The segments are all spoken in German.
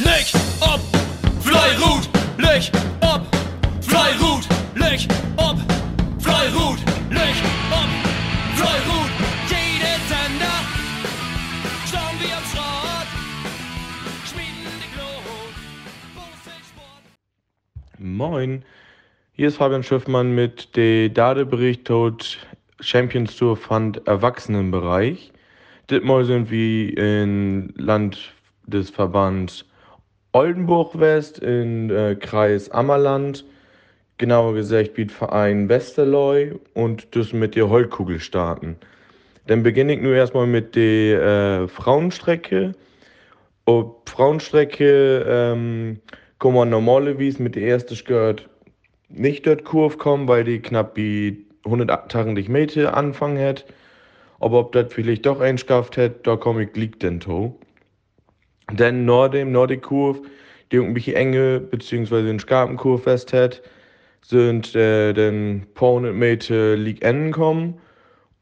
Leg ob, Fleirut, leg ob, Fleirut, leg ob, Fleirut, leg ob, Fleirut. Jede Sender, schauen wir am Schrott, schmieden die Glut. Moin, hier ist Fabian Schiffmann mit der Dadebericht tot Champions Tour Fund Erwachsenenbereich. Dittmal sind wir in Land des Verbands Oldenburg West in äh, Kreis Ammerland, genauer gesagt bietet Verein Westerloy und das mit der Holtkugel starten. Dann beginne ich nur erstmal mit der äh, Frauenstrecke. Ob Frauenstrecke ähm, kann man normalerweise mit der ersten gehört nicht dort Kurve kommen, weil die knapp wie 180 Meter anfangen hat. Aber ob das vielleicht doch ein geschafft hat, da komme ich liegt denn to. Denn nach dem Nordic Kurve, die irgendwie enge bzw. den Skarpenkurve fest hat, sind äh, dann paar hundert Meter League Enden kommen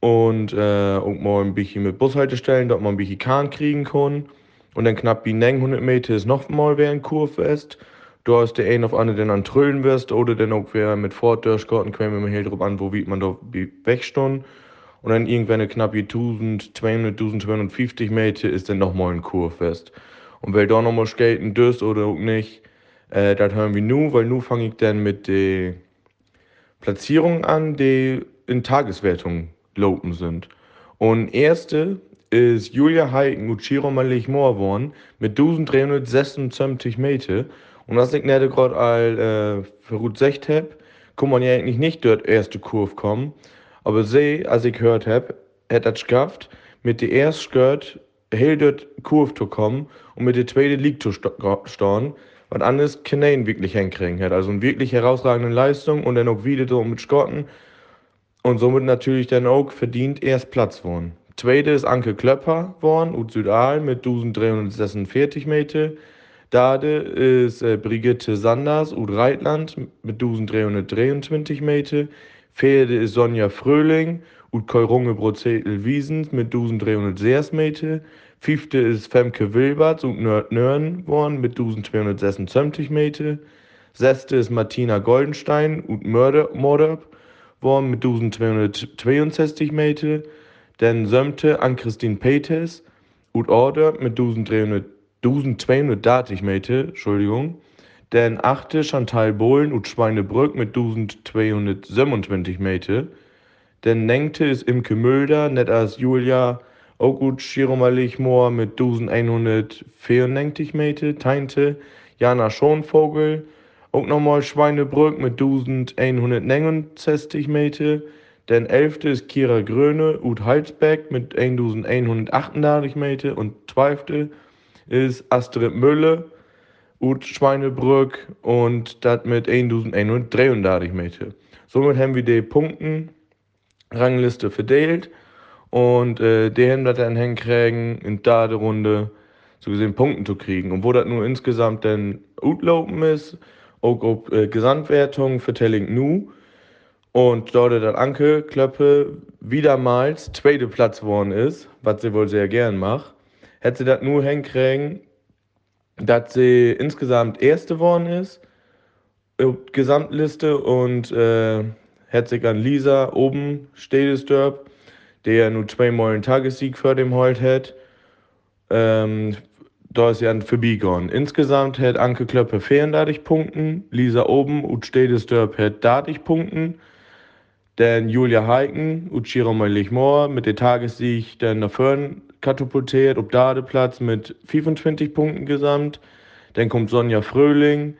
und äh, mal ein bisschen mit Bushaltestellen, dort mal ein bisschen Kahn kriegen können. Und dann knapp wie 900 Meter ist noch mal wer ein Kurfest. Du hast der ein auf andere dann an Trüllen wirst oder dann auch wer mit Fort durchgeht und quämen wir hier drauf an, wo wie man da wegstund. Und dann irgendwann knapp wie 1200, 1250 Meter ist dann noch mal ein Kurfest. Und weil da noch mal skaten dürst oder auch nicht, äh, das hören wir nu, weil nu fange ich dann mit der Platzierung an, die in Tageswertung lopen sind. Und erste ist Julia Heiken und Chiro Malich Moorborn mit 1376 Meter. Und was ich nicht gerade all äh, für gut gesagt habe, kann man ja eigentlich nicht dort erste Kurve kommen. Aber sie, als ich gehört habe, hat das geschafft, mit der ersten gehört, hell dort Kurve zu kommen und mit der zweiten Liga zu stehen, was anderes Kanälen wirklich hinkriegen hat. Also eine wirklich herausragende Leistung und dann auch wieder so mit Skotten und somit natürlich dann auch verdient erst Platz worden. Zweite ist Anke Klöpper worden, und Südal mit 1346 Meter. Dade ist äh, Brigitte Sanders, und Reitland mit 1323 Meter. Vierte ist Sonja Fröhling, und Keurunge Brozetel Wiesens mit 1306 Meter. Fünfte ist Femke Wilberts und Nörn worden mit 1226 Meter. Sechste ist Martina Goldenstein und Mörder Morderb worden mit 1262 Meter. Dann siebte Ann-Christine Peters und Order mit 1300 1230 Meter, Entschuldigung. Dann achte Chantal Bohlen und Schweinebrück mit 1227 Meter. Dann nenkte ist Imke Mülder, net als Julia, auch gut Schiromalich Moor mit 1194 Meter. Teinte Jana Schonvogel, auch nochmal Schweinebrück mit 1169 Meter. Dann elfte ist Kira Gröne und Halsbeck mit 1138 Meter. Und zwölfte ist Astrid Müller und Schweinebrück und das mit 1133 Meter. Somit haben wir die Punktenrangliste verteilt und äh, haben das dann hinkriegen, in der Runde so gesehen Punkten zu kriegen. Und wo das nur insgesamt dann utlaufen ist, auch ob äh, Gesamtwertung vertelle ich nu. Und dort dann Anke Klöppe wiedermals zweite Platz geworden ist, was sie wohl sehr gern macht hätte sie das nur hinkriegen, dass sie insgesamt Erste geworden ist, Gesamtliste und äh, sich an Lisa oben steht dort, der nur zweimal einen Tagessieg für dem Holt hat. Ähm, da ist sie an vorbeigegangen. Insgesamt hat Anke Klöppe 34 Punkten, Lisa oben und steht dort hat 30 Punkten. Dann Julia Heiken und Chiro Moor mit dem Tagessieg dann nach vorne katapultiert, ob Dadeplatz mit 25 Punkten gesamt. Dann kommt Sonja Fröhling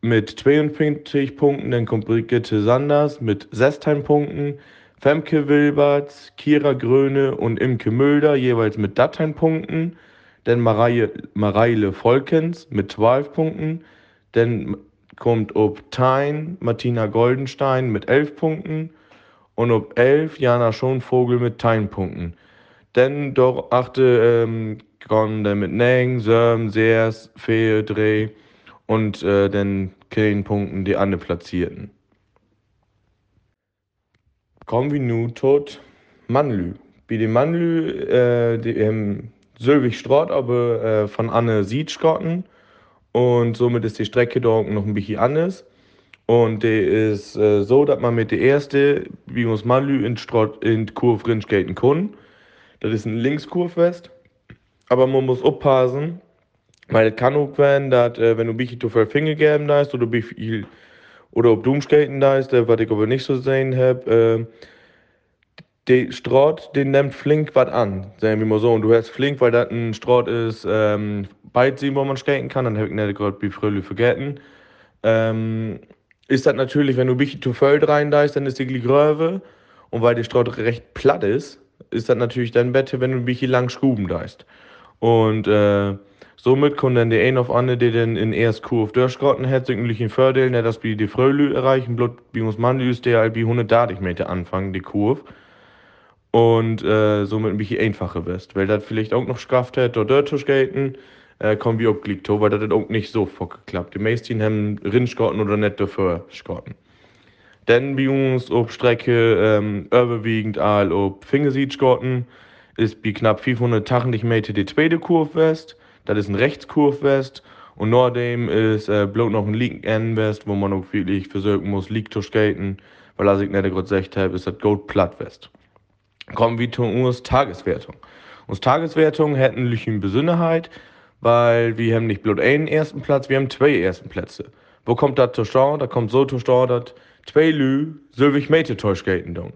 mit 52 Punkten. Dann kommt Brigitte Sanders mit 16 Punkten. Femke Wilberts, Kira Gröne und Imke Mülder jeweils mit 13 Punkten. Dann Mareile, Mareile Volkens mit 12 Punkten. Dann kommt ob Tein Martina Goldenstein mit 11 Punkten. Und ob 11 Jana Schonvogel mit 10 Punkten. Dann doch achte ähm, konnte mit Neng, Sörm, Seers, Fee, Dreh und äh, dann keinen Punkten die andere platzierten. Kommen wir nun tot Mannlü. Bei dem Mannlü, äh, die ähm, Sylvig Strott, aber äh, von Anne Sietschgotten und somit ist die Strecke dort noch ein bisschen anders. Und die ist äh, so, dass man mit der erste, wie muss man in, Strott, in die Kurve rinskaten kann. Das ist ein Linkskurve Aber man muss aufpassen, weil es kann auch werden, dass, äh, wenn du ein bisschen zu viel Finger geben hast oder, bisschen, oder ob du umskaten da ist, was ich aber nicht so sehen habe, äh, der Straat, den nimmt flink was an, sagen wir mal so. Und du hast flink, weil das ein Straat ist, ähm, Beidsehen, wo man skaten kann, dann habe ich nicht gerade wie Fröhlich vergessen. Ähm, ist das natürlich, wenn du ein bisschen zu Feld rein da ist, dann ist die Gröve. Und weil die Straat recht platt ist, ist das natürlich dann besser, wenn du ein bisschen lang schuben da ist. Und äh, somit kann dann der ein auf andere, der dann in erst Kurve durchgerotten hat, sich ein Vorteil, nicht dass wir die Fröhlich erreichen, bloß wie muss man ist der halt wie 130 Meter anfangen, die Kurve und äh, somit ein bisschen einfacher wirst. Weil das vielleicht auch noch geschafft hat, dort zu skaten, äh, kommen wir auch Glück weil das hat auch nicht so geklappt. Die meisten haben Rindskotten oder nicht dafür geskotten. Dann bei uns auf Strecke ähm, überwiegend all auf Fingersiedskotten ist bei knapp 580 Meter die zweite Kurve West. Das ist ein Rechtskurve West. Und nach dem ist äh, bloß noch ein linken West, wo man auch wirklich versuchen muss, League zu skaten. Weil, als ich nicht gerade gesagt habe, ist das Gold Platt West kommen wir zu unserer Tageswertung. Unsere Tageswertung hätten eine Besonderheit, weil wir haben nicht bloß einen ersten Platz, wir haben zwei ersten Plätze. Wo kommt das zustande? Da kommt so zustande, dass zwei Lü Sylvig Mete skaten tun.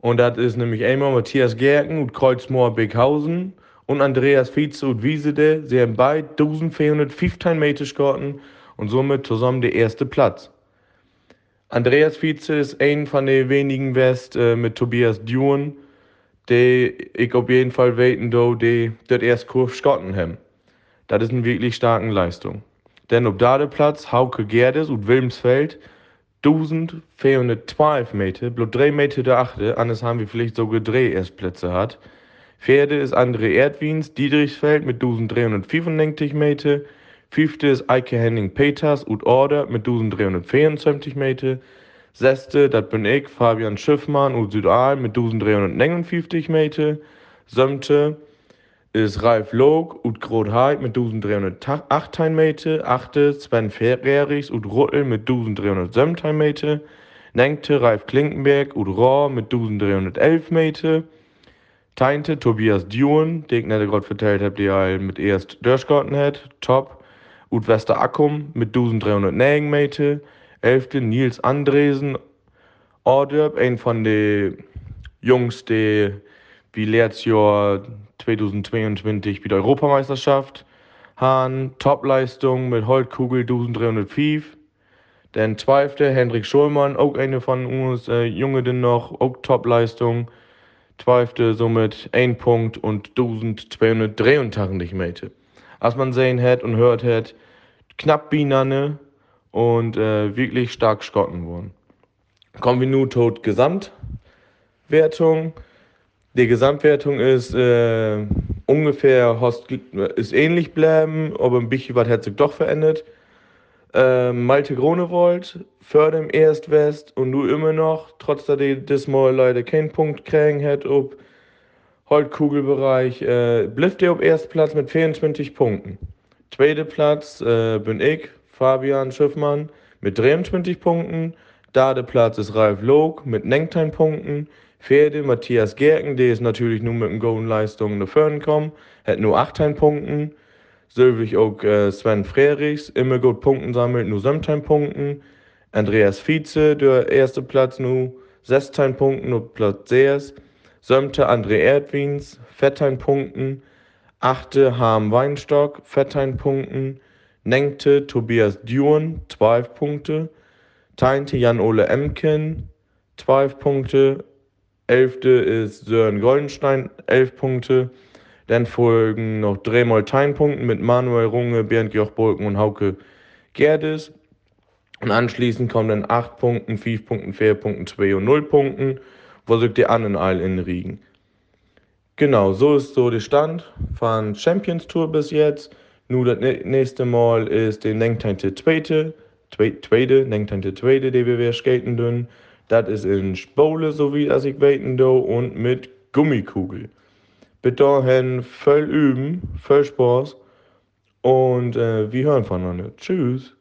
Und das ist nämlich einmal Matthias Gerken und Kreuzmoor Beckhausen und Andreas Vize und Wiesede. Sie haben beide 1415 Meter skaten und somit zusammen der erste Platz. Andreas Vize ist ein von den wenigen West äh, mit Tobias Duren, die ich auf jeden Fall weten, do, die das erst Kurve Schotten haben. Das ist eine wirklich starke Leistung. Denn auf der Platz Hauke Gerdes und Wilmsfeld 1412 Meter, bloß 3 Meter der achte, anders haben wir vielleicht sogar drei Erstplätze hat. Vierte ist André Erdwins, Dietrichsfeld mit 1395 Meter. Fünfte ist Eike Henning Peters und Order mit 1324 Meter. Sechste, das bin ich, Fabian Schiffmann und Südal mit 1359 Meter. Siebte ist Ralf Log und Grotheit mit 1308 Meter. Achte, Sven Ferrerichs und Ruttel mit 1307 Meter. Nenkte, Ralf Klinkenberg und Rohr mit 1311 Meter. Teinte, Tobias Duen, den ich gerade vertellt habe, die mit erst durchgehalten hat. Top. Und Wester Akkum mit 1309 Meter. 11. Nils Andresen, Orderb, ein von den Jungs, die wie letztes Jahr 2022 bei der Europameisterschaft haben. Topleistung mit Holtkugel 1305. Dann 12. Hendrik Schulmann, auch eine von uns äh, Jungen noch, auch Topleistung. 12. somit 1 Punkt und 1283 Meter. Als man sehen hat und hört hat, knapp Binane, und äh, wirklich stark schotten wurden. Kommen wir nun zur Gesamtwertung. Die Gesamtwertung ist äh, ungefähr Host, ist ähnlich bleiben, aber ein bisschen was sich doch verändert. Äh, Malte Gronewold, Förder im Erstwest und du immer noch, trotz dass die leider keinen Punkt kriegen hat, ob Holtkugelbereich, äh, blifft er auf Erstplatz mit 24 Punkten. Zweiter Platz äh, bin ich, Fabian Schiffmann mit 23 Punkten. Platz ist Ralf Log mit 19 Punkten. Pferde Matthias Gerken, der ist natürlich nur mit den Golden-Leistungen nach vorne gekommen, hat nur 18 Punkten. Sylvig auch äh, Sven Frerichs, immer gut Punkten sammelt, nur 17 Punkten. Andreas Vize, der erste Platz, nur 16 Punkten, nur Platz 6. Sömte André Erdwins, 14 Punkten. Achte Harm Weinstock, 14 Punkten. Nenkte Tobias Duren 12 Punkte, Teinte Jan-Ole Emken 12 Punkte, Elfte ist Sören Goldenstein 11 Punkte, dann folgen noch dreimal Teinpunkten mit Manuel Runge, Bernd Joch Bolken und Hauke Gerdes. Und anschließend kommen dann 8 Punkten, 5 Punkten, 4 Punkten, 2 und 0 Punkten, wo sich die anderen all in Riegen. Genau, so ist so der Stand von Champions Tour bis jetzt. Nu das nächste Mal ist der Nengtante zweite, zweite, Nengtante zweite, die wir skaten dürfen. Das ist in Spole, so wie das ich weten do, und mit Gummikugel. Bis dahin voll üben, voll Spaß Und äh, wir hören voneinander. Tschüss.